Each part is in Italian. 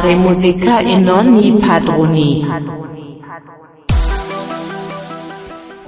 fare musica e non i padroni.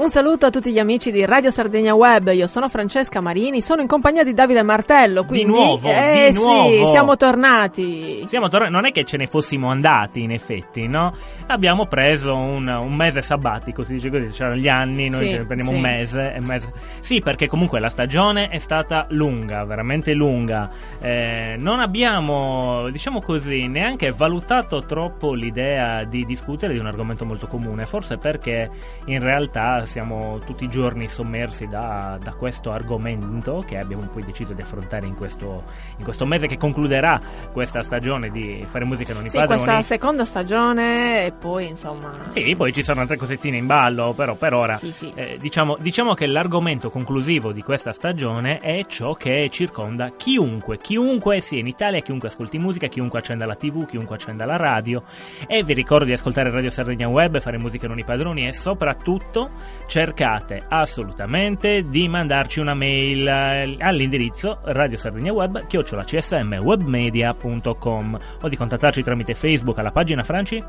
Un saluto a tutti gli amici di Radio Sardegna Web, io sono Francesca Marini, sono in compagnia di Davide Martello, quindi nuovo, eh, di nuovo. sì, siamo tornati. Siamo tornati, non è che ce ne fossimo andati, in effetti, no? Abbiamo preso un, un mese sabbatico, si dice così, c'erano gli anni, noi Sì, ce ne prendiamo sì. un mese, e mese. Sì, perché comunque la stagione è stata lunga, veramente lunga. Eh, non abbiamo, diciamo così, neanche valutato troppo l'idea di discutere di un argomento molto comune, forse perché in realtà siamo tutti i giorni sommersi da, da questo argomento che abbiamo poi deciso di affrontare in questo, in questo mese che concluderà questa stagione di fare musica non i Sì, padroni. questa seconda stagione e poi insomma... Sì, poi ci sono altre cosettine in ballo, però per ora Sì, sì. eh, diciamo, diciamo che l'argomento conclusivo di questa stagione è ciò che circonda chiunque, chiunque sia in Italia, chiunque ascolti musica, chiunque accenda la tv, chiunque accenda la radio. E vi ricordo di ascoltare Radio Sardegna Web, fare musica non i padroni e soprattutto cercate assolutamente di mandarci una mail eh, all'indirizzo Radio Sardegna Web, chiocciola csmwebmedia.com o di contattarci tramite Facebook alla pagina Franci.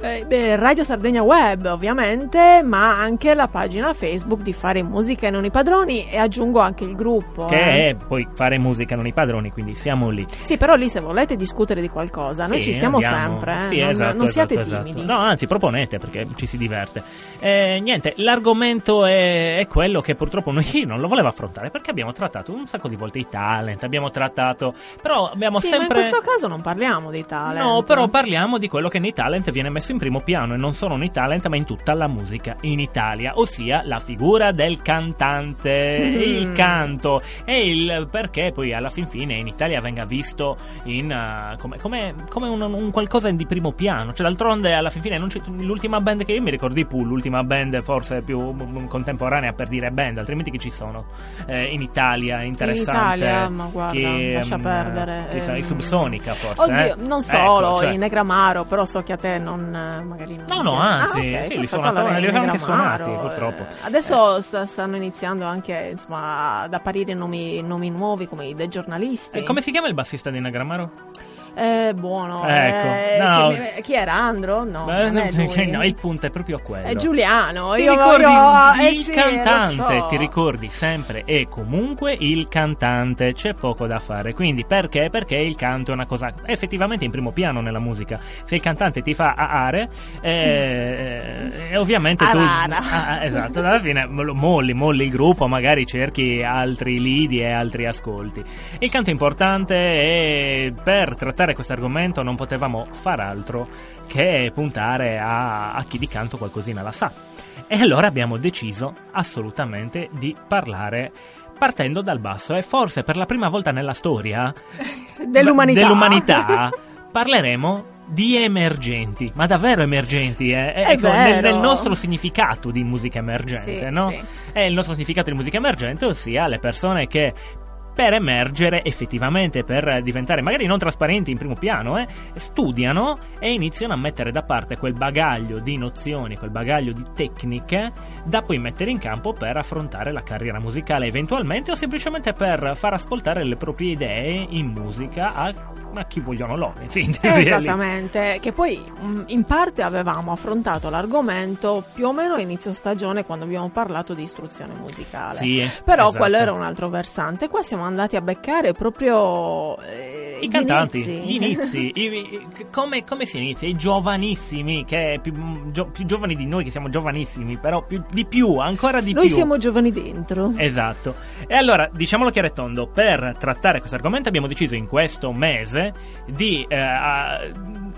Eh, beh, Radio Sardegna Web ovviamente, ma anche la pagina Facebook di Fare Musica e Non i Padroni e aggiungo anche il gruppo. che eh. è poi fare musica non i padroni, quindi siamo lì. Sì, però lì se volete discutere di qualcosa, noi Sì, ci siamo andiamo. sempre, eh. Sì, non, esatto, non siate esatto, esatto. timidi. No, anzi, proponete perché ci si diverte. Eh, niente, l'argomento è, è quello che purtroppo noi non lo voleva affrontare perché abbiamo trattato un sacco di volte i talent, abbiamo trattato, però abbiamo sì, ma in sempre... questo caso non parliamo dei talent. No, però parliamo di quello che nei talent viene messo in primo piano e non solo nei talent, ma in tutta la musica in Italia, ossia la figura del cantante, Mm. il canto e il perché poi alla fin fine in Italia venga visto in, uh, come, come- come un, un qualcosa di primo piano. Cioè, d'altronde alla fin fine non c'è- l'ultima band che io mi ricordo di Pooh, l'ultima band forse più contemporanea per dire band, altrimenti che ci sono eh, in Italia interessante. Italia, ma guarda, che, lascia mm, perdere, che ehm. i Subsonica forse. Oddio, eh? non Ecco, solo cioè- in Negramaro, però so che a te non eh, magari non No, no, anzi, Ah, ok, sì, li suonatore, li in abbiamo anche suonati, purtroppo. eh, Adesso sta- stanno iniziando anche insomma, ad apparire nomi, nomi nuovi come i dei giornalisti. Eh, come si chiama il bassista di Negramaro? Eh, buono. Ecco, eh, no. sì, mi- chi era Andro? No, Beh, non è no, il punto è proprio quello. È Giuliano. Ti io, ricordi io- il eh cantante, so. ti ricordi sempre e comunque il cantante, c'è poco da fare. Quindi perché? Perché il canto è una cosa effettivamente in primo piano nella musica. Se il cantante ti fa aare, eh, eh, ovviamente tu. Ah, ah, esatto, alla fine molli, molli il gruppo, magari cerchi altri lidi e altri ascolti. Il canto è importante e per trattare questo argomento non potevamo far altro che puntare a, a chi di canto qualcosina la sa. E allora abbiamo deciso assolutamente di parlare partendo dal basso e forse per la prima volta nella storia Dell'umanità. dell'umanità parleremo di emergenti, ma davvero emergenti, eh? È Ecco, nel, nel nostro significato di musica emergente, Sì, no? sì. È il nostro significato di musica emergente, ossia le persone che per emergere effettivamente, per diventare magari non trasparenti in primo piano, eh, studiano e iniziano a mettere da parte quel bagaglio di nozioni, quel bagaglio di tecniche da poi mettere in campo per affrontare la carriera musicale eventualmente o semplicemente per far ascoltare le proprie idee in musica a, a chi vogliono loro. in sintesi. Esattamente, che poi mh, in parte avevamo affrontato l'argomento più o meno a inizio stagione quando abbiamo parlato di istruzione musicale. Sì, Però esatto. quello era un altro versante. Qua siamo andati a beccare proprio eh, I cantanti, inizi. gli inizi, i- i- come, come si inizia? I giovanissimi, che più, gio- più giovani di noi, che siamo giovanissimi, però più, di più, ancora di Noi più. siamo giovani dentro. Esatto. E allora, diciamolo chiaro e tondo, per trattare questo argomento abbiamo deciso in questo mese di eh,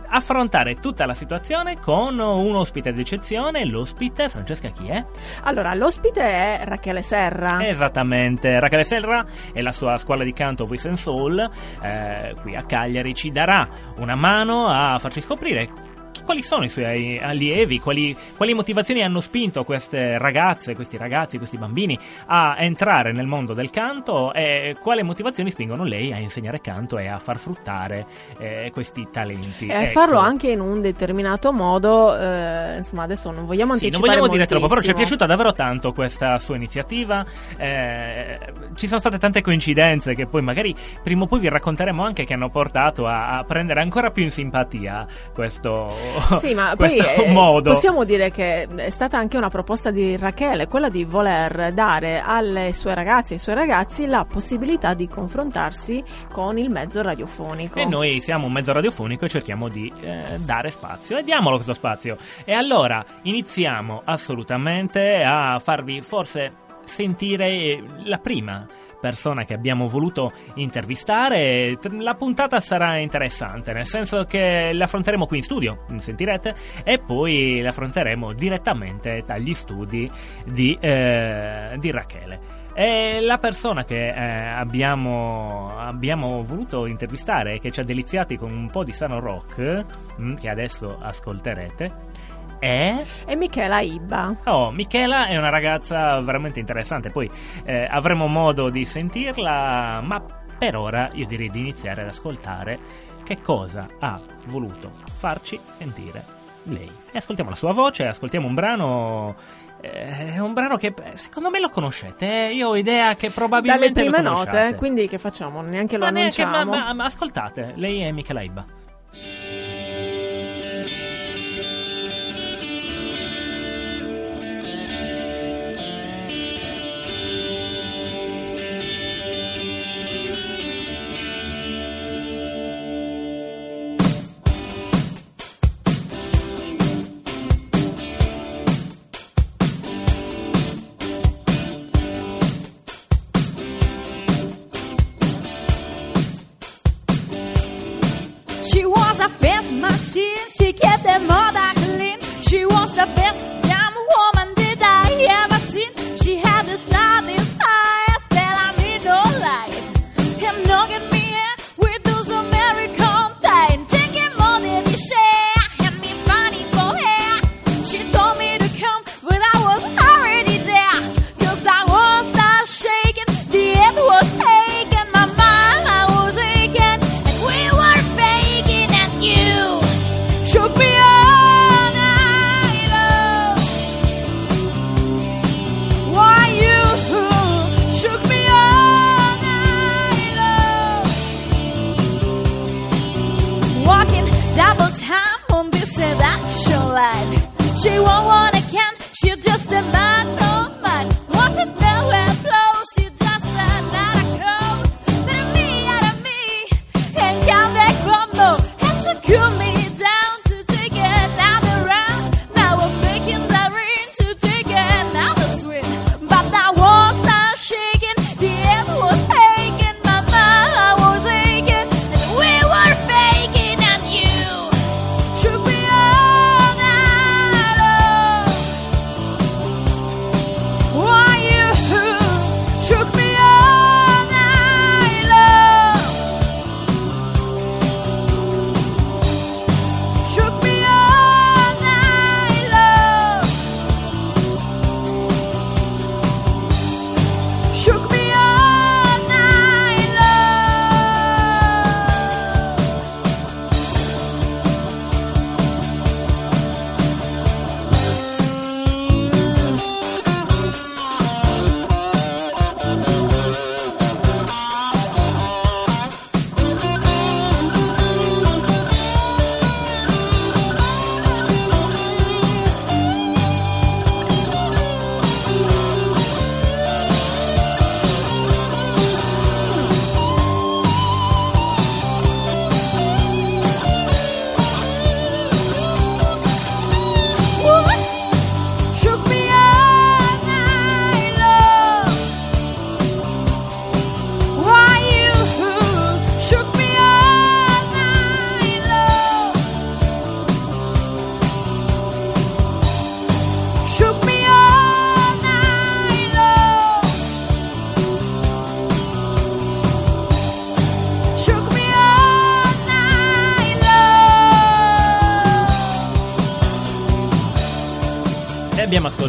affrontare tutta la situazione con un ospite d'eccezione. L'ospite, Francesca, chi è? Allora, l'ospite è Rachele Serra. Esattamente, Rachele Serra e la sua scuola di canto Voice and Soul, eh, qui a Cagliari ci darà una mano a farci scoprire quali sono i suoi allievi, quali, quali, motivazioni hanno spinto queste ragazze, questi ragazzi, questi bambini a entrare nel mondo del canto e quali motivazioni spingono lei a insegnare canto e a far fruttare eh, questi talenti. E ecco. farlo anche in un determinato modo, eh, insomma adesso non vogliamo anticipare Sì, non vogliamo dire troppo, però ci è piaciuta davvero tanto questa sua iniziativa, eh, ci sono state tante coincidenze che poi magari prima o poi vi racconteremo anche che hanno portato a, a prendere ancora più in simpatia questo sì, ma poi eh, modo. possiamo dire che è stata anche una proposta di Rachele, quella di voler dare alle sue ragazze e ai suoi ragazzi la possibilità di confrontarsi con il mezzo radiofonico. E noi siamo un mezzo radiofonico e cerchiamo di eh, dare spazio e diamolo questo spazio. E allora iniziamo assolutamente a farvi forse sentire la prima persona che abbiamo voluto intervistare. La puntata sarà interessante, nel senso che l'affronteremo qui in studio, sentirete, e poi l'affronteremo direttamente dagli studi di, eh, di Rachele. E la persona che eh, abbiamo, abbiamo, voluto intervistare e che ci ha deliziati con un po' di sano rock, mm, che adesso ascolterete, è? È Michela Ibba. Oh, Michela è una ragazza veramente interessante, poi eh, avremo modo di sentirla, ma per ora io direi di iniziare ad ascoltare che cosa ha voluto farci sentire lei. E ascoltiamo la sua voce, ascoltiamo un brano eh, è un brano che secondo me lo conoscete. Eh? Io ho idea che probabilmente Dalle prime note, quindi che facciamo? Neanche lo ma annunciamo. Neanche, ma, ma, ma ascoltate, lei è Michela Ibba.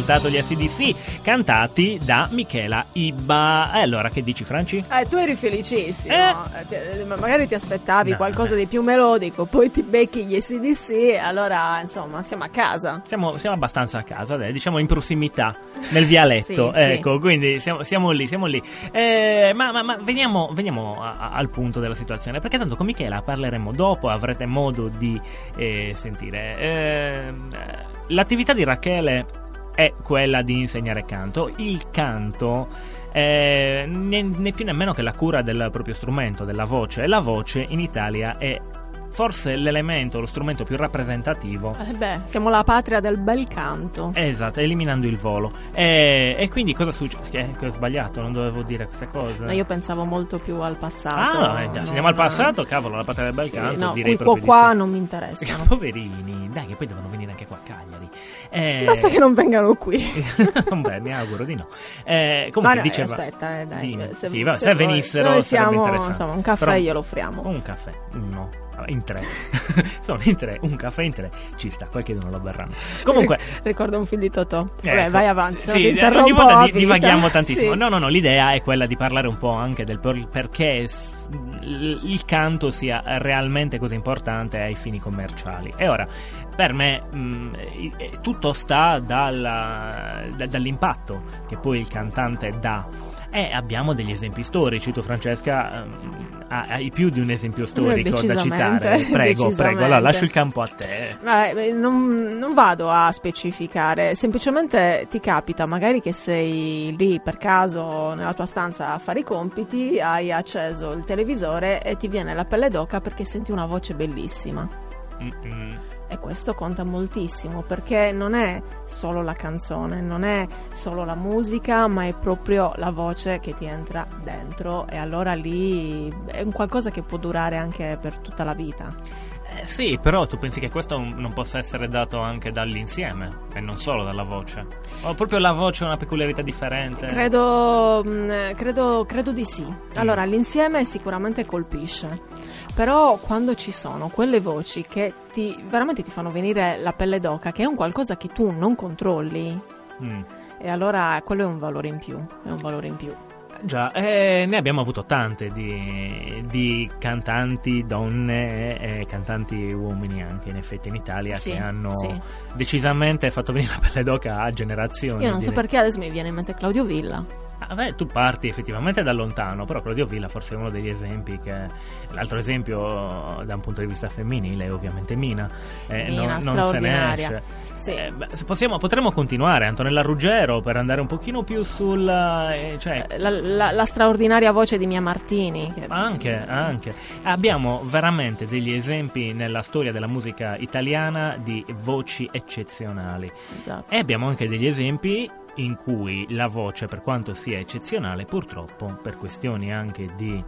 Ascoltato gli SDC cantati da Michela Ibba. E allora che dici Franci? Eh, tu eri felicissimo. Eh. Eh, ti- magari ti aspettavi No, qualcosa di più melodico, poi ti becchi gli SDC e allora insomma siamo a casa. Siamo, siamo abbastanza a casa, dai, diciamo in prossimità, nel vialetto, Sì, sì. ecco, quindi siamo, siamo lì, siamo lì. Eh, ma ma- ma veniamo, veniamo a- a- al punto della situazione, perché tanto con Michela parleremo dopo, avrete modo di eh, sentire. Eh, l'attività di Rachele è quella di insegnare canto. Il canto è né, né più nemmeno che la cura del proprio strumento, della voce. E la voce in Italia è forse l'elemento, lo strumento più rappresentativo Eh beh, siamo la patria del bel canto. Esatto, eliminando il volo. E, e quindi cosa succede? Che, che ho sbagliato, non dovevo dire queste cose. Ma io pensavo molto più al passato. Ah, eh, già, se andiamo al passato, cavolo, la patria del bel Sì, canto, no, direi di qua sì. non mi interessano. Poverini, dai, che poi devono venire anche qua a Cagliari. Eh, Basta che non vengano qui. Beh, mi auguro di no. Eh, comunque no, diceva. aspetta, eh, dai. Eh, Sì, va, se, voi- venissero noi sarebbe siamo, insomma, un caffè Però- glielo offriamo. Un caffè, uno. In tre, sono in tre, un caffè in tre, ci sta, qualche non lo berranno. Comunque, Ricordo un film di Totò. Ecco. vai avanti. Sì, ogni volta divaghiamo tantissimo. Sì. No, no, no, l'idea è quella di parlare un po' anche del per- perché il canto sia realmente così importante ai fini commerciali. E ora, per me, mh, i- eh, tutto sta dalla- da- dall'impatto che poi il cantante dà. E abbiamo degli esempi storici. Tu, Francesca, ehm, hai più di un esempio storico da citare. Prego, prego. Allora, lascio il campo a te. Beh, non, non vado a specificare, semplicemente ti capita magari che sei lì per caso nella tua stanza a fare i compiti, hai acceso il televisore e ti viene la pelle d'oca perché senti una voce bellissima. Mm-mm. E questo conta moltissimo perché non è solo la canzone, non è solo la musica, ma è proprio la voce che ti entra dentro e allora lì è un qualcosa che può durare anche per tutta la vita. Eh, sì, però tu pensi che questo non possa essere dato anche dall'insieme e non solo dalla voce? O proprio la voce ha una peculiarità differente? Credo, mh, credo, credo di sì. Allora, l'insieme sicuramente colpisce. Però quando ci sono quelle voci che ti, veramente ti fanno venire la pelle d'oca, che è un qualcosa che tu non controlli, Mm. e allora quello è un valore in più. È un valore in più. Già, eh, ne abbiamo avuto tante di, di cantanti donne e cantanti uomini anche in effetti in Italia Sì, che hanno sì. decisamente fatto venire la pelle d'oca a generazioni. Io non so perché adesso mi viene in mente Claudio Villa. Ah, beh, tu parti effettivamente da lontano, però Claudio Villa forse è uno degli esempi che... L'altro esempio da un punto di vista femminile è ovviamente Mina. Eh, Mina, non, non se ne esce. Sì. Eh, possiamo, potremmo continuare, Antonella Ruggero, per andare un pochino più sul... eh, cioè, La, la- la straordinaria voce di Mia Martini. che- anche, anche. Abbiamo veramente degli esempi nella storia della musica italiana di voci eccezionali. Esatto. E abbiamo anche degli esempi in cui la voce, per quanto sia eccezionale, purtroppo, per questioni anche di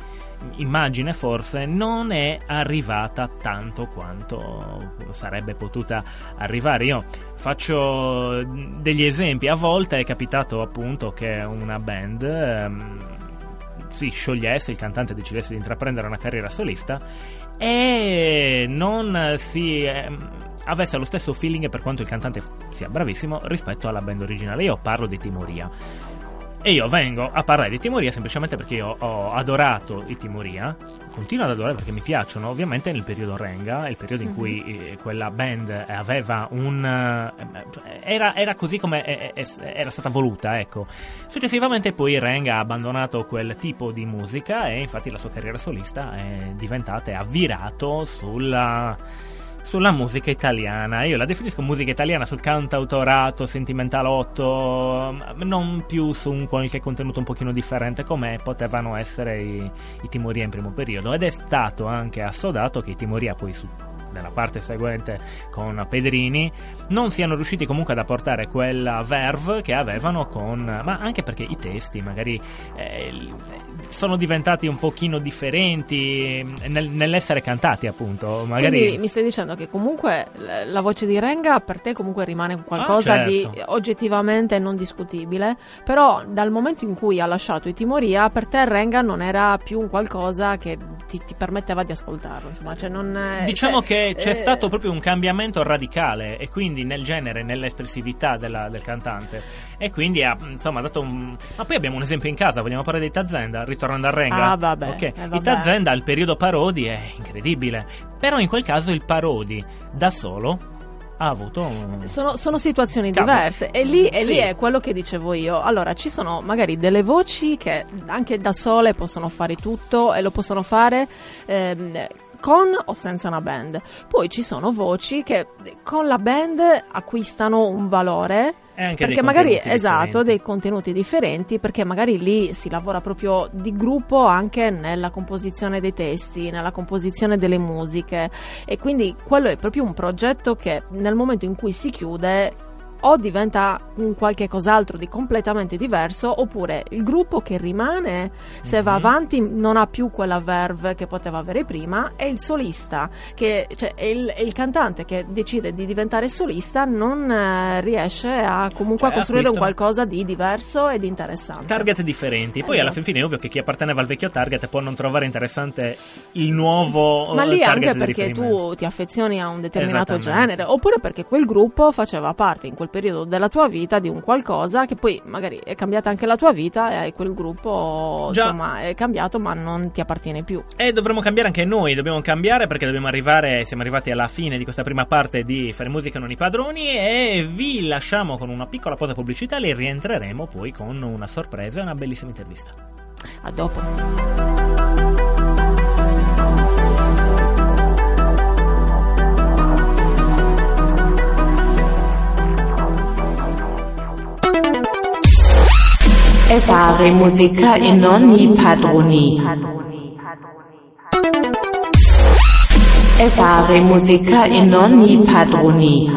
immagine forse, non è arrivata tanto quanto sarebbe potuta arrivare. Io faccio degli esempi, a volte è capitato appunto che una band... ehm, si sciogliesse, il cantante decidesse di intraprendere una carriera solista e non si ehm, avesse lo stesso feeling per quanto il cantante sia bravissimo rispetto alla band originale. Io parlo di Timoria. E io vengo a parlare di Timoria semplicemente perché io ho adorato i Timoria, continuo ad adorare perché mi piacciono, ovviamente nel periodo Renga, il periodo in cui eh, quella band aveva un... eh, era, era così come era stata voluta, ecco. Successivamente poi Renga ha abbandonato quel tipo di musica e infatti la sua carriera solista è diventata, e ha virato sulla sulla musica italiana. Io la definisco musica italiana sul cantautorato, sentimentalotto, non più su un qualche contenuto un pochino differente come potevano essere i, i Timoria in primo periodo. Ed è stato anche assodato che i Timoria poi su nella parte seguente con Pedrini non siano riusciti comunque ad apportare quella verve che avevano con ma anche perché i testi magari eh, sono diventati un pochino differenti nel- nell'essere cantati appunto magari Quindi mi stai dicendo che comunque la voce di Renga per te comunque rimane qualcosa Ah, certo. di oggettivamente non discutibile, però dal momento in cui ha lasciato i Timoria, per te Renga non era più un qualcosa che ti, ti permetteva di ascoltarlo, insomma, cioè non è- Diciamo cioè, che c'è Eh, stato proprio un cambiamento radicale e quindi nel genere, nell'espressività della- del cantante e quindi ha insomma dato un... Ma poi abbiamo un esempio in casa, vogliamo parlare di Tazenda, ritornando a Renga. Ah, vabbè, Ok, eh, vabbè. Tazenda il periodo parodi è incredibile, però in quel caso il parodi da solo ha avuto un... Sono, sono situazioni Cavolo. diverse e lì, e lì Sì. è quello che dicevo io. Allora, ci sono magari delle voci che anche da sole possono fare tutto e lo possono fare ehm, con o senza una band. Poi ci sono voci che con la band acquistano un valore. Perché magari, esatto, differenti. dei contenuti differenti, perché magari lì si lavora proprio di gruppo anche nella composizione dei testi, nella composizione delle musiche e quindi quello è proprio un progetto che nel momento in cui si chiude o diventa un qualche cos'altro di completamente diverso oppure il gruppo che rimane se va Mhm. avanti non ha più quella verve che poteva avere prima e il solista che cioè è il, è il cantante che decide di diventare solista non eh, riesce a comunque Cioè, a costruire un qualcosa di diverso e di interessante target differenti. Poi alla Esatto. fin fine è ovvio che chi apparteneva al vecchio target può non trovare interessante il nuovo ma lì eh, target anche di perché tu ti affezioni a un determinato genere oppure perché quel gruppo faceva parte in quel periodo della tua vita di un qualcosa che poi magari è cambiata anche la tua vita e quel gruppo Già. insomma è cambiato ma non ti appartiene più E dovremmo cambiare anche noi, dobbiamo cambiare perché dobbiamo arrivare, siamo arrivati alla fine di questa prima parte di Fare Musica non i padroni e vi lasciamo con una piccola pausa pubblicitaria e rientreremo poi con una sorpresa e una bellissima intervista. a dopo E fare musica e non i padroni. E fare musica e non i padroni.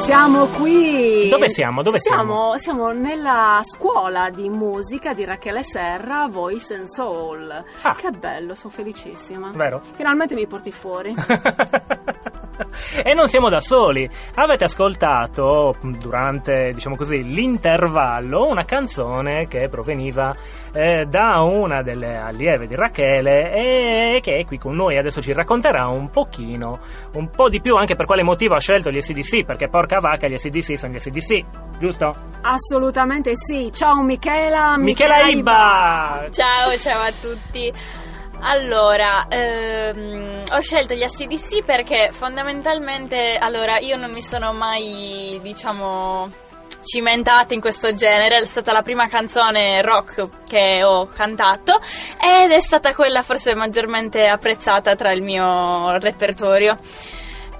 Siamo qui. Dove siamo? Dove siamo? Siamo nella scuola di musica di Rachele Serra, Voice and Soul. Ah. Che bello, sono felicissima. Vero? Finalmente mi porti fuori. e non siamo da soli. Avete ascoltato durante, diciamo così, l'intervallo una canzone che proveniva eh, da una delle allieve di Rachele e che è qui con noi. Adesso ci racconterà un pochino, un po' di più anche per quale motivo ha scelto gli SDC, perché porca vacca gli SDC sono gli SDC, giusto? Assolutamente sì. Ciao Michela. Michela Iba! Ciao, ciao a tutti. Allora, ehm, ho scelto gli ACDC perché fondamentalmente, allora, io non mi sono mai, diciamo, cimentata in questo genere, è stata la prima canzone rock che ho cantato ed è stata quella forse maggiormente apprezzata tra il mio repertorio.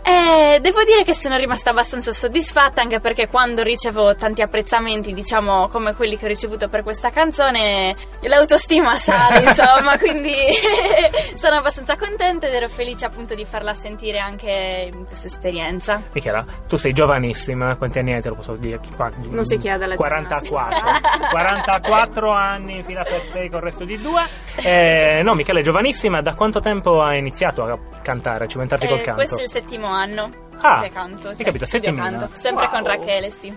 E devo dire che sono rimasta abbastanza soddisfatta anche perché quando ricevo tanti apprezzamenti, diciamo come quelli che ho ricevuto per questa canzone, l'autostima sale, insomma, quindi sono abbastanza contenta ed ero felice appunto di farla sentire anche in questa esperienza. Michela, tu sei giovanissima, quanti anni hai? Te lo posso dire? Qua- Non si chiede l'età, 44. sì. 44 anni, fila per 6 con il resto di due. Eh, no, Michela è giovanissima. Da quanto tempo hai iniziato a cantare, a cimentarti col Eh, canto? questo è il settimo anno Ah, che canto. hai cioè, capito, settimina. canto, sempre Wow. con Rachele, sì.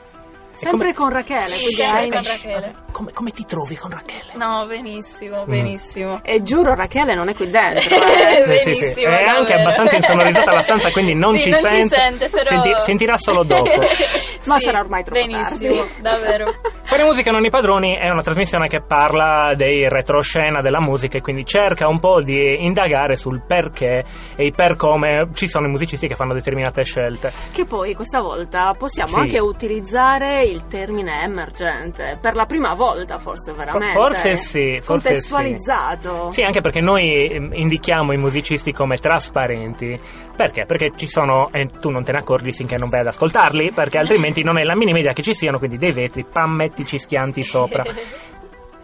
Sempre come- con Rachele. Sempre hai- con Rachele. Come, come ti trovi con Rachele? No, benissimo, Mm. benissimo. E giuro, Rachele non è qui dentro. eh. Eh, sì, sì. Benissimo, È anche abbastanza insonorizzata la stanza, quindi non Sì, ci non sente. Ci sente però... Senti- sentirà solo dopo. Ma Sì, sarà ormai troppo Benissimo, tardi. davvero. Fare musica non i padroni è una trasmissione che parla dei retroscena della musica e quindi cerca un po' di indagare sul perché e i per come ci sono i musicisti che fanno determinate scelte. Che poi questa volta possiamo Sì. anche utilizzare il termine emergente per la prima volta, forse veramente. forse sì, forse Contestualizzato. Sì, anche perché noi ehm, indichiamo i musicisti come trasparenti. Perché? Perché ci sono, e tu non te ne accorgi finché non vai ad ascoltarli, perché altrimenti non hai la minima idea che ci siano, quindi dei vetri, pammettici schianti sopra.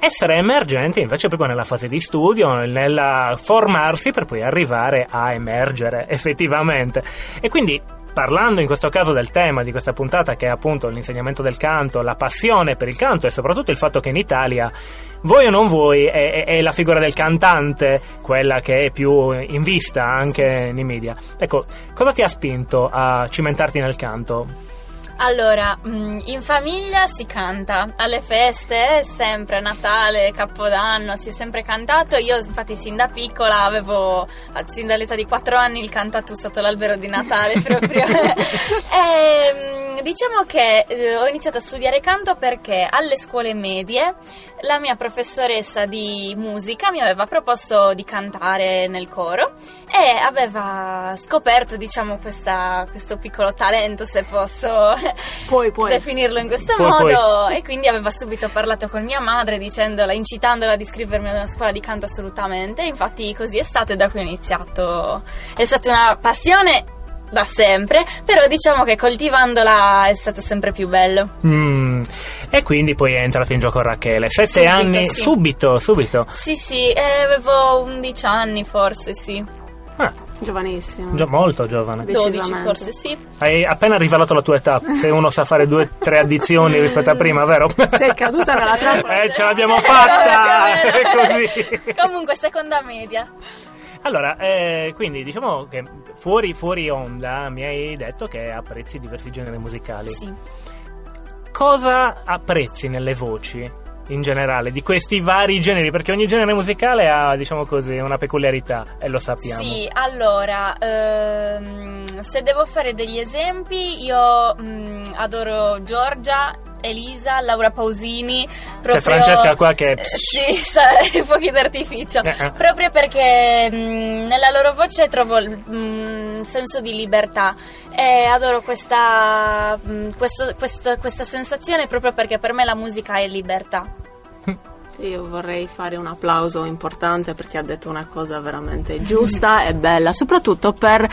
Essere emergenti invece proprio nella fase di studio, nel formarsi per poi arrivare a emergere effettivamente. E quindi parlando in questo caso del tema di questa puntata che è appunto l'insegnamento del canto, la passione per il canto e soprattutto il fatto che in Italia, vuoi o non vuoi, è, è- è la figura del cantante quella che è più in vista anche nei media. Ecco, cosa ti ha spinto a cimentarti nel canto? Allora, mm, in famiglia si canta, alle feste, sempre Natale, Capodanno, si è sempre cantato. Io infatti sin da piccola avevo, sin dall'età di 4 anni, il cantato sotto l'albero di Natale proprio. e, mm, diciamo che eh, ho iniziato a studiare canto perché alle scuole medie la mia professoressa di musica mi aveva proposto di cantare nel coro e aveva scoperto, diciamo, questa, questo piccolo talento, se posso Puoi, puoi. definirlo in questo Puoi, modo. E quindi aveva subito parlato con mia madre dicendola, incitandola ad iscrivermi ad una scuola di canto assolutamente. Infatti così è stato e da qui ho iniziato. È stata una passione da sempre, però diciamo che coltivandola è stato sempre più bello. Mm. E quindi poi è entrato in gioco Rachele. Sette Subito, anni, sì. subito, subito. Sì, sì, eh, avevo 11 anni forse, sì. Ah, Giovanissimo. già molto giovane. 12 Decisamente. forse, sì. Hai appena rivelato la tua età, se uno sa fare due tre addizioni rispetto a prima, vero? Sei caduta nella trappola. Eh, ce l'abbiamo fatta! O È così. Comunque, seconda media. Allora, eh, quindi diciamo che fuori, fuori onda mi hai detto che apprezzi diversi generi musicali. Sì. Cosa apprezzi nelle voci in generale di questi vari generi? Perché ogni genere musicale ha, diciamo così, una peculiarità e lo sappiamo. Sì, allora, ehm, se devo fare degli esempi, io mm, adoro Giorgia, Elisa, Laura Pausini. Proprio, C'è Francesca qua che... Eh, sì, sa, fuochi d'artificio. Eh. Proprio perché mm, nella loro voce trovo il mm, senso di libertà e adoro questa, mm, questo- questo- questa sensazione proprio perché per me la musica è libertà. Io vorrei fare un applauso importante perché ha detto una cosa veramente giusta e bella, soprattutto per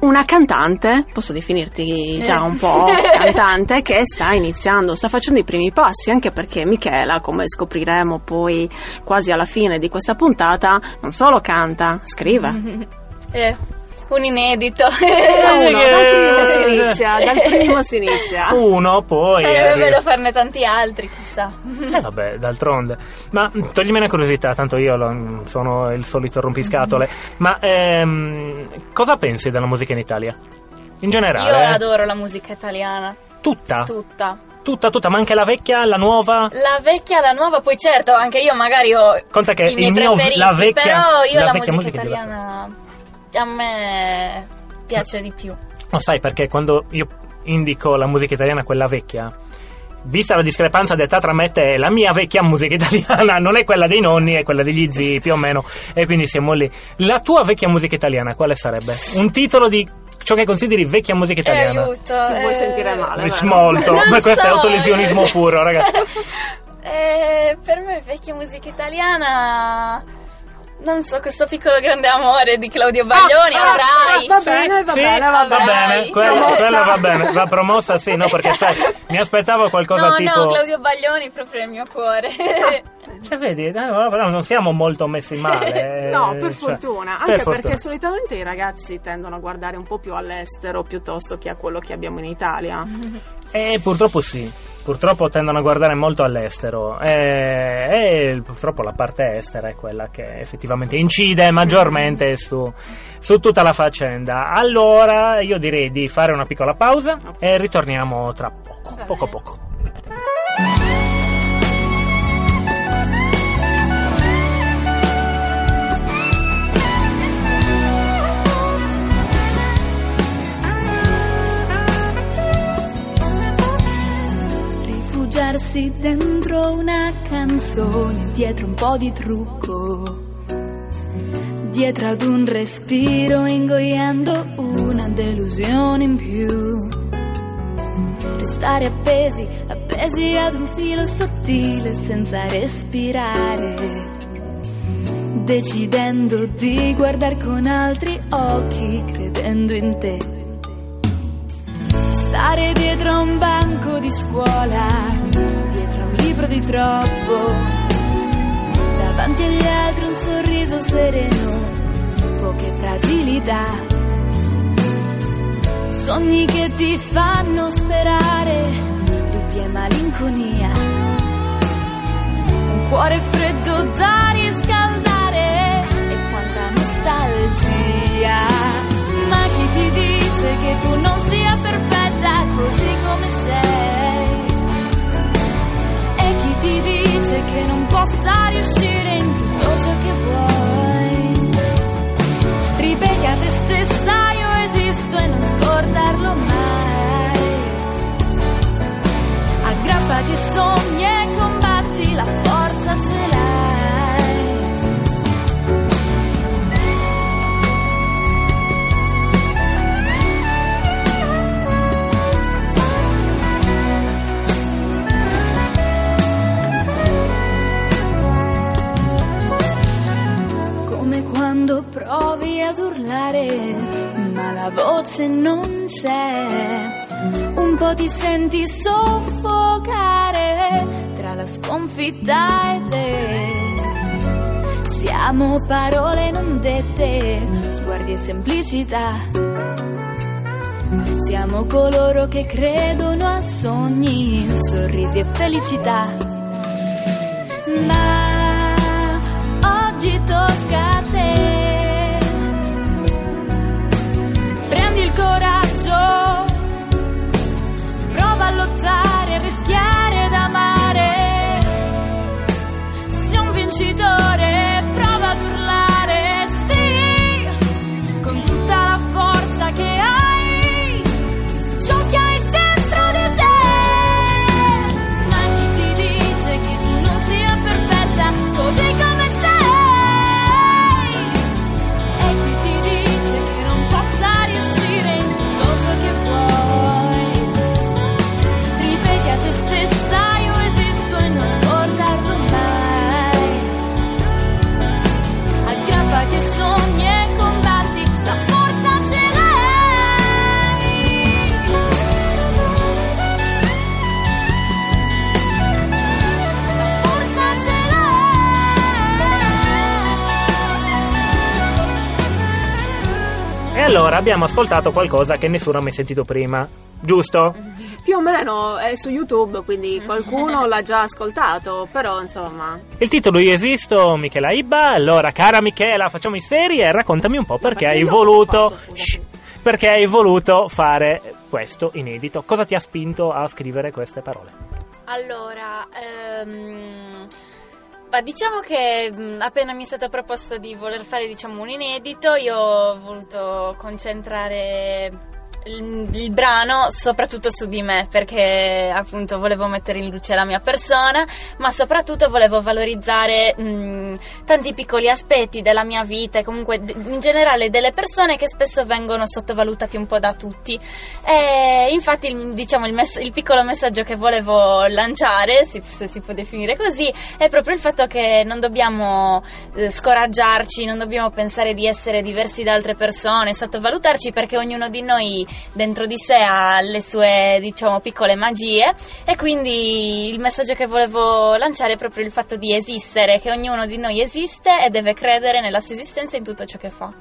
una cantante, posso definirti già un po' cantante, che sta iniziando, sta facendo i primi passi, anche perché Michela, come scopriremo poi quasi alla fine di questa puntata, non solo canta, scrive. Eh, un inedito. Da uno, dal primo si Eh, inizia, dal primo si inizia. Uno, poi... Sarebbe arriva- bello farne tanti altri, chissà. Eh vabbè, d'altronde. Ma toglimi una curiosità, tanto io lo- sono il solito rompiscatole. Ma ehm, cosa pensi della musica in Italia? In generale? Io eh? adoro la musica italiana, Tutta? tutta. Tutta, tutta, ma anche la vecchia, la nuova? La vecchia, la nuova, poi certo, anche io magari ho Conta che i miei il mio, preferiti, la vecchia, però io la, vecchia musica, diversa. italiana a me piace di più. Lo sai perché quando io indico la musica italiana, quella vecchia, vista la discrepanza d'età tra me e te, la mia vecchia musica italiana non è quella dei nonni, è quella degli zii più o meno, e quindi siamo lì. La tua vecchia musica italiana, quale sarebbe? Un titolo di ciò che consideri vecchia musica Eh, italiana? aiuto. Ti vuoi eh, sentire male? Molto, ma questo è so, autolesionismo eh. puro, ragazzi. Eh, per me vecchia musica italiana... Non so, questo piccolo grande amore di Claudio Baglioni, Ah, avrai. ah, va bene, va Sì, bene, va va bene. quello, Promossa. quello va bene, va promossa sì, no, perché sai, mi aspettavo qualcosa no, tipo... no, Claudio Baglioni proprio nel mio cuore. Cioè, vedi, eh, però non siamo molto messi male. eh, No, per cioè, fortuna, per anche fortuna. perché solitamente i ragazzi tendono a guardare un po' più all'estero piuttosto che a quello che abbiamo in Italia. Eh, purtroppo sì, purtroppo tendono a guardare molto all'estero eh, e purtroppo la parte estera è quella che effettivamente incide maggiormente su, su tutta la faccenda. Allora io direi di fare una piccola pausa e ritorniamo tra poco, poco poco. Rifugiarsi dentro una canzone, dietro un po' di trucco, dietro ad un respiro, ingoiando una delusione in più. Restare appesi, appesi ad un filo sottile senza respirare, decidendo di guardare con altri occhi, credendo in te. Stare dietro a un banco di scuola, libro di troppo, davanti agli altri un sorriso sereno, poche fragilità. Sogni che ti fanno sperare, dubbi e malinconia. Un cuore freddo da riscaldare e quanta nostalgia. Ma chi ti dice che tu non sia perfetta così che non possa riuscire in tutto ciò che vuoi. Ripeti a te stessa io esisto e non scordarlo mai. Aggrappati i sogni e combatti la forza. Ma la voce non c'è. Un po' ti senti soffocare tra la sconfitta e te. Siamo parole non dette, sguardi e semplicità. Siamo coloro che credono a sogni, sorrisi e felicità. Abbiamo ascoltato qualcosa che nessuno ha mai sentito prima, giusto? Più o meno è su YouTube, quindi qualcuno l'ha già ascoltato, però insomma... Il titolo Io esisto, Michela Ibba. Allora, cara Michela, facciamo i seri e raccontami un po' perché perché hai voluto. fatto. Shh. perché hai voluto fare questo inedito. Cosa ti ha spinto a scrivere queste parole? Allora, ehm, ma diciamo che mh, appena mi è stato proposto di voler fare diciamo, un inedito, io ho voluto concentrare il, il brano soprattutto su di me, perché appunto volevo mettere in luce la mia persona, ma soprattutto volevo valorizzare mh, tanti piccoli aspetti della mia vita e comunque in generale delle persone che spesso vengono sottovalutati un po' da tutti. E infatti diciamo, il, mess- il piccolo messaggio che volevo lanciare, si- se si può definire così, è proprio il fatto che non dobbiamo eh, scoraggiarci, non dobbiamo pensare di essere diversi da altre persone, sottovalutarci perché ognuno di noi dentro di sé ha le sue, diciamo, piccole magie e quindi il messaggio che volevo lanciare è proprio il fatto di esistere, che ognuno di noi esiste e deve credere nella sua esistenza in tutto ciò che fa.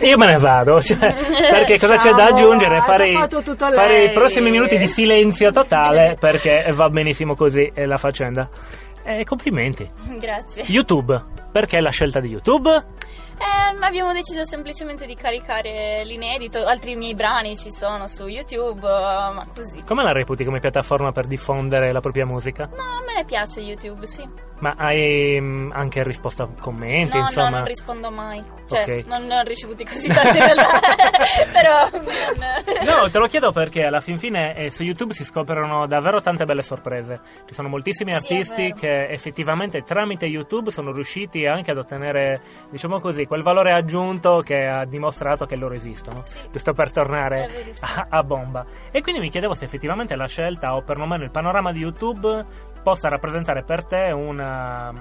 Io me ne vado, cioè, perché cosa c'è da Ciao, aggiungere? Fare, fare i prossimi minuti di silenzio totale perché va benissimo così è la faccenda. E complimenti. Grazie. YouTube, perché la scelta di YouTube? Eh, abbiamo deciso semplicemente di caricare l'inedito, altri miei brani ci sono su YouTube, eh, ma così. Come la reputi come piattaforma per diffondere la propria musica? No, a me piace YouTube, sì. Ma hai mm, anche risposto a commenti, No, insomma? no, non rispondo mai. Cioè, Ok. non ho ricevuti così tanti realtà. Però non... No, te lo chiedo perché alla fin fine eh, su YouTube si scoprono davvero tante belle sorprese. Ci sono moltissimi Sì, artisti che effettivamente tramite YouTube sono riusciti anche ad ottenere, diciamo così, quel valore aggiunto che ha dimostrato che loro esistono. Sì. Giusto per tornare a, a bomba. E quindi mi chiedevo se effettivamente la scelta o perlomeno il panorama di YouTube possa rappresentare per te una-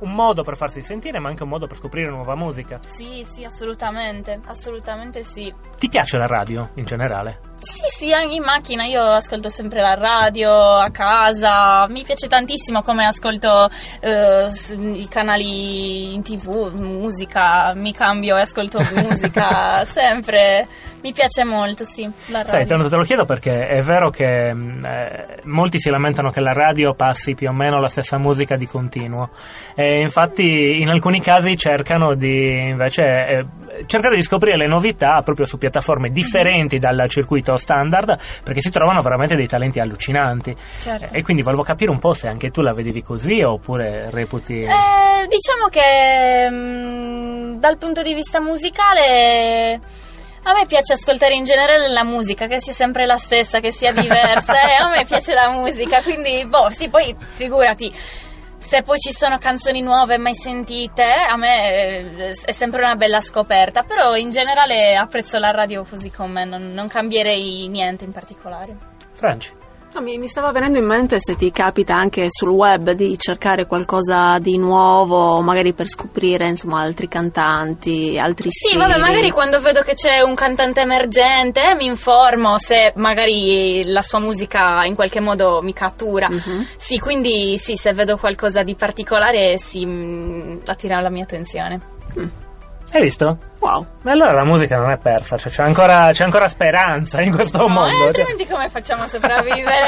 un modo per farsi sentire, ma anche un modo per scoprire nuova musica. Sì, sì, assolutamente, assolutamente sì. Ti piace la radio in generale? Sì, sì, anche in macchina. Io ascolto sempre la radio, a casa, mi piace tantissimo come ascolto eh, i canali in tv, musica, mi cambio e ascolto musica, sempre, mi piace molto, sì, la radio. Sai, te lo, te lo chiedo perché è vero che mh, eh, molti si lamentano che la radio passi più o meno la stessa musica di continuo. E infatti in alcuni casi cercano di invece eh, cercare di scoprire le novità proprio su piattaforme differenti dal circuito standard perché si trovano veramente dei talenti allucinanti Certo. Eh, e quindi volevo capire un po' se anche tu la vedevi così oppure reputi Eh, diciamo che mm, dal punto di vista musicale a me piace ascoltare in generale la musica, che sia sempre la stessa, che sia diversa, e a me piace la musica, quindi boh, sì, poi figurati. Se poi ci sono canzoni nuove mai sentite, a me eh, è sempre una bella scoperta, però in generale apprezzo la radio così com'è, non, non cambierei niente in particolare. Franci No, mi, mi stava venendo in mente se ti capita anche sul web di cercare qualcosa di nuovo, magari per scoprire insomma altri cantanti, altri Sì, stili. vabbè, magari quando vedo che c'è un cantante emergente mi informo se magari la sua musica in qualche modo mi cattura. Mhm. Sì, quindi sì, se vedo qualcosa di particolare sì, mh, attira la mia attenzione. Hai visto? Wow. Ma allora la musica non è persa, cioè c'è ancora, c'è ancora speranza in questo No, mondo. eh, cioè. altrimenti come facciamo a sopravvivere?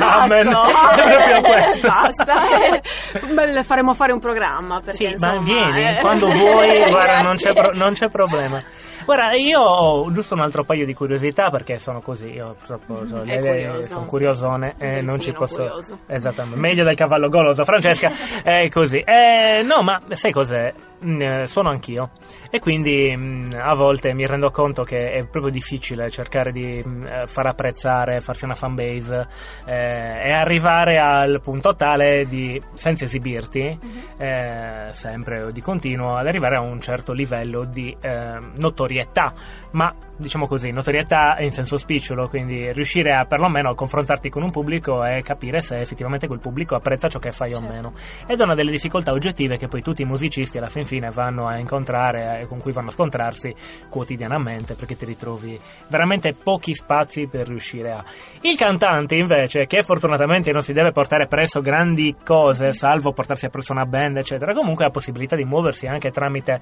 Amen. È proprio questo. Basta. Beh, faremo fare un programma perché Sì, insomma, ma vieni eh. quando vuoi, guarda, non c'è, pro- non c'è problema. Guarda, io ho giusto un altro paio di curiosità perché sono così, io purtroppo cioè, le- le- curioso. sono curiosone e Un non ci posso... curioso. Esattamente, meglio del cavallo goloso, Francesca, è così. Eh, no, ma sai cos'è? Mm, eh, suono anch'io. E quindi mm, a volte mi rendo conto che è proprio difficile cercare di mm, eh, far apprezzare, farsi una fanbase eh, e arrivare al punto tale di, senza esibirti, eh, sempre o di continuo, ad arrivare a un certo livello di eh, notorietà, ma diciamo così, notorietà in senso spicciolo, quindi riuscire a perlomeno a confrontarti con un pubblico e capire se effettivamente quel pubblico apprezza ciò che fai o Certo. meno. Ed è una delle difficoltà oggettive che poi tutti i musicisti alla fin fine vanno a incontrare e con cui vanno a scontrarsi quotidianamente perché ti ritrovi veramente pochi spazi per riuscire a. Il cantante invece, che fortunatamente non si deve portare presso grandi cose, salvo portarsi appresso una band, eccetera, comunque ha possibilità di muoversi anche tramite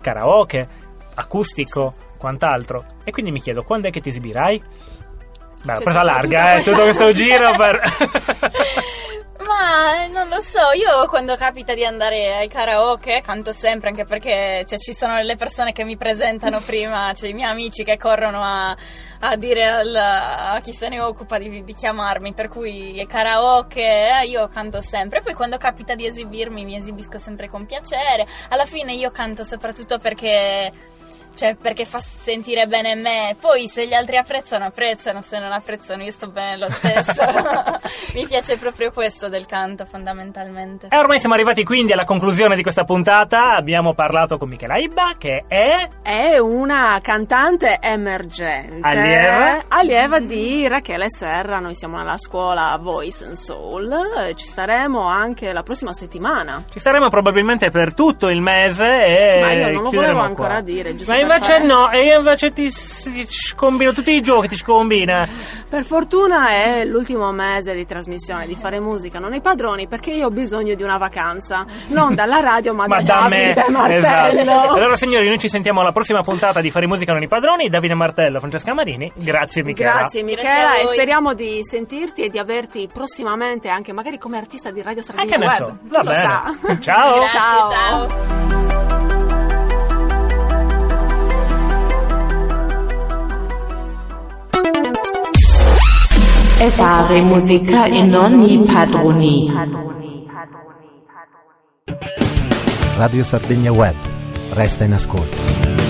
karaoke, acustico, quant'altro. E quindi mi chiedo, quando è che ti esibirai? Beh, l'ho Cioè, presa larga, tutto eh, questo- tutto questo giro per... Ma non lo so, io quando capita di andare ai karaoke canto sempre, anche perché cioè, ci sono le persone che mi presentano prima, cioè i miei amici che corrono a, a dire al- a chi se ne occupa di, di chiamarmi, per cui karaoke eh, io canto sempre. Poi quando capita di esibirmi mi esibisco sempre con piacere. Alla fine io canto soprattutto perché... Cioè, perché fa sentire bene me. Poi, se gli altri apprezzano, apprezzano. Se non apprezzano, io sto bene lo stesso. Mi piace proprio questo del canto, fondamentalmente. E ormai siamo arrivati quindi alla conclusione di questa puntata. Abbiamo parlato con Michela Ibba, che è È una cantante emergente. Allieva? Allieva di Rachele Serra. Noi siamo nella scuola Voice and Soul. Ci saremo anche la prossima settimana. Ci saremo probabilmente per tutto il mese e Sì, ma io non lo volevo ancora qua. dire, giusto invece no, e io invece ti, ti scombino tutti i giochi, ti scombina. Per fortuna è l'ultimo mese di trasmissione di fare musica, non i padroni, perché io ho bisogno di una vacanza. Non dalla radio, ma, Ma da, da me, Davide Martello. esatto. Allora, signori, noi ci sentiamo alla prossima puntata di Fare Musica Non i Padroni. Davide Martello, Francesca Marini. Grazie, Michela. Grazie Michela e speriamo di sentirti e di averti prossimamente anche magari come artista di Radio Eh, Sardegna che ne Web. so. Chi Va lo bene. sa. Ciao. Grazie, Ciao. ciao. E fare musica e non i padroni. Radio Sardegna Web. Resta in ascolto.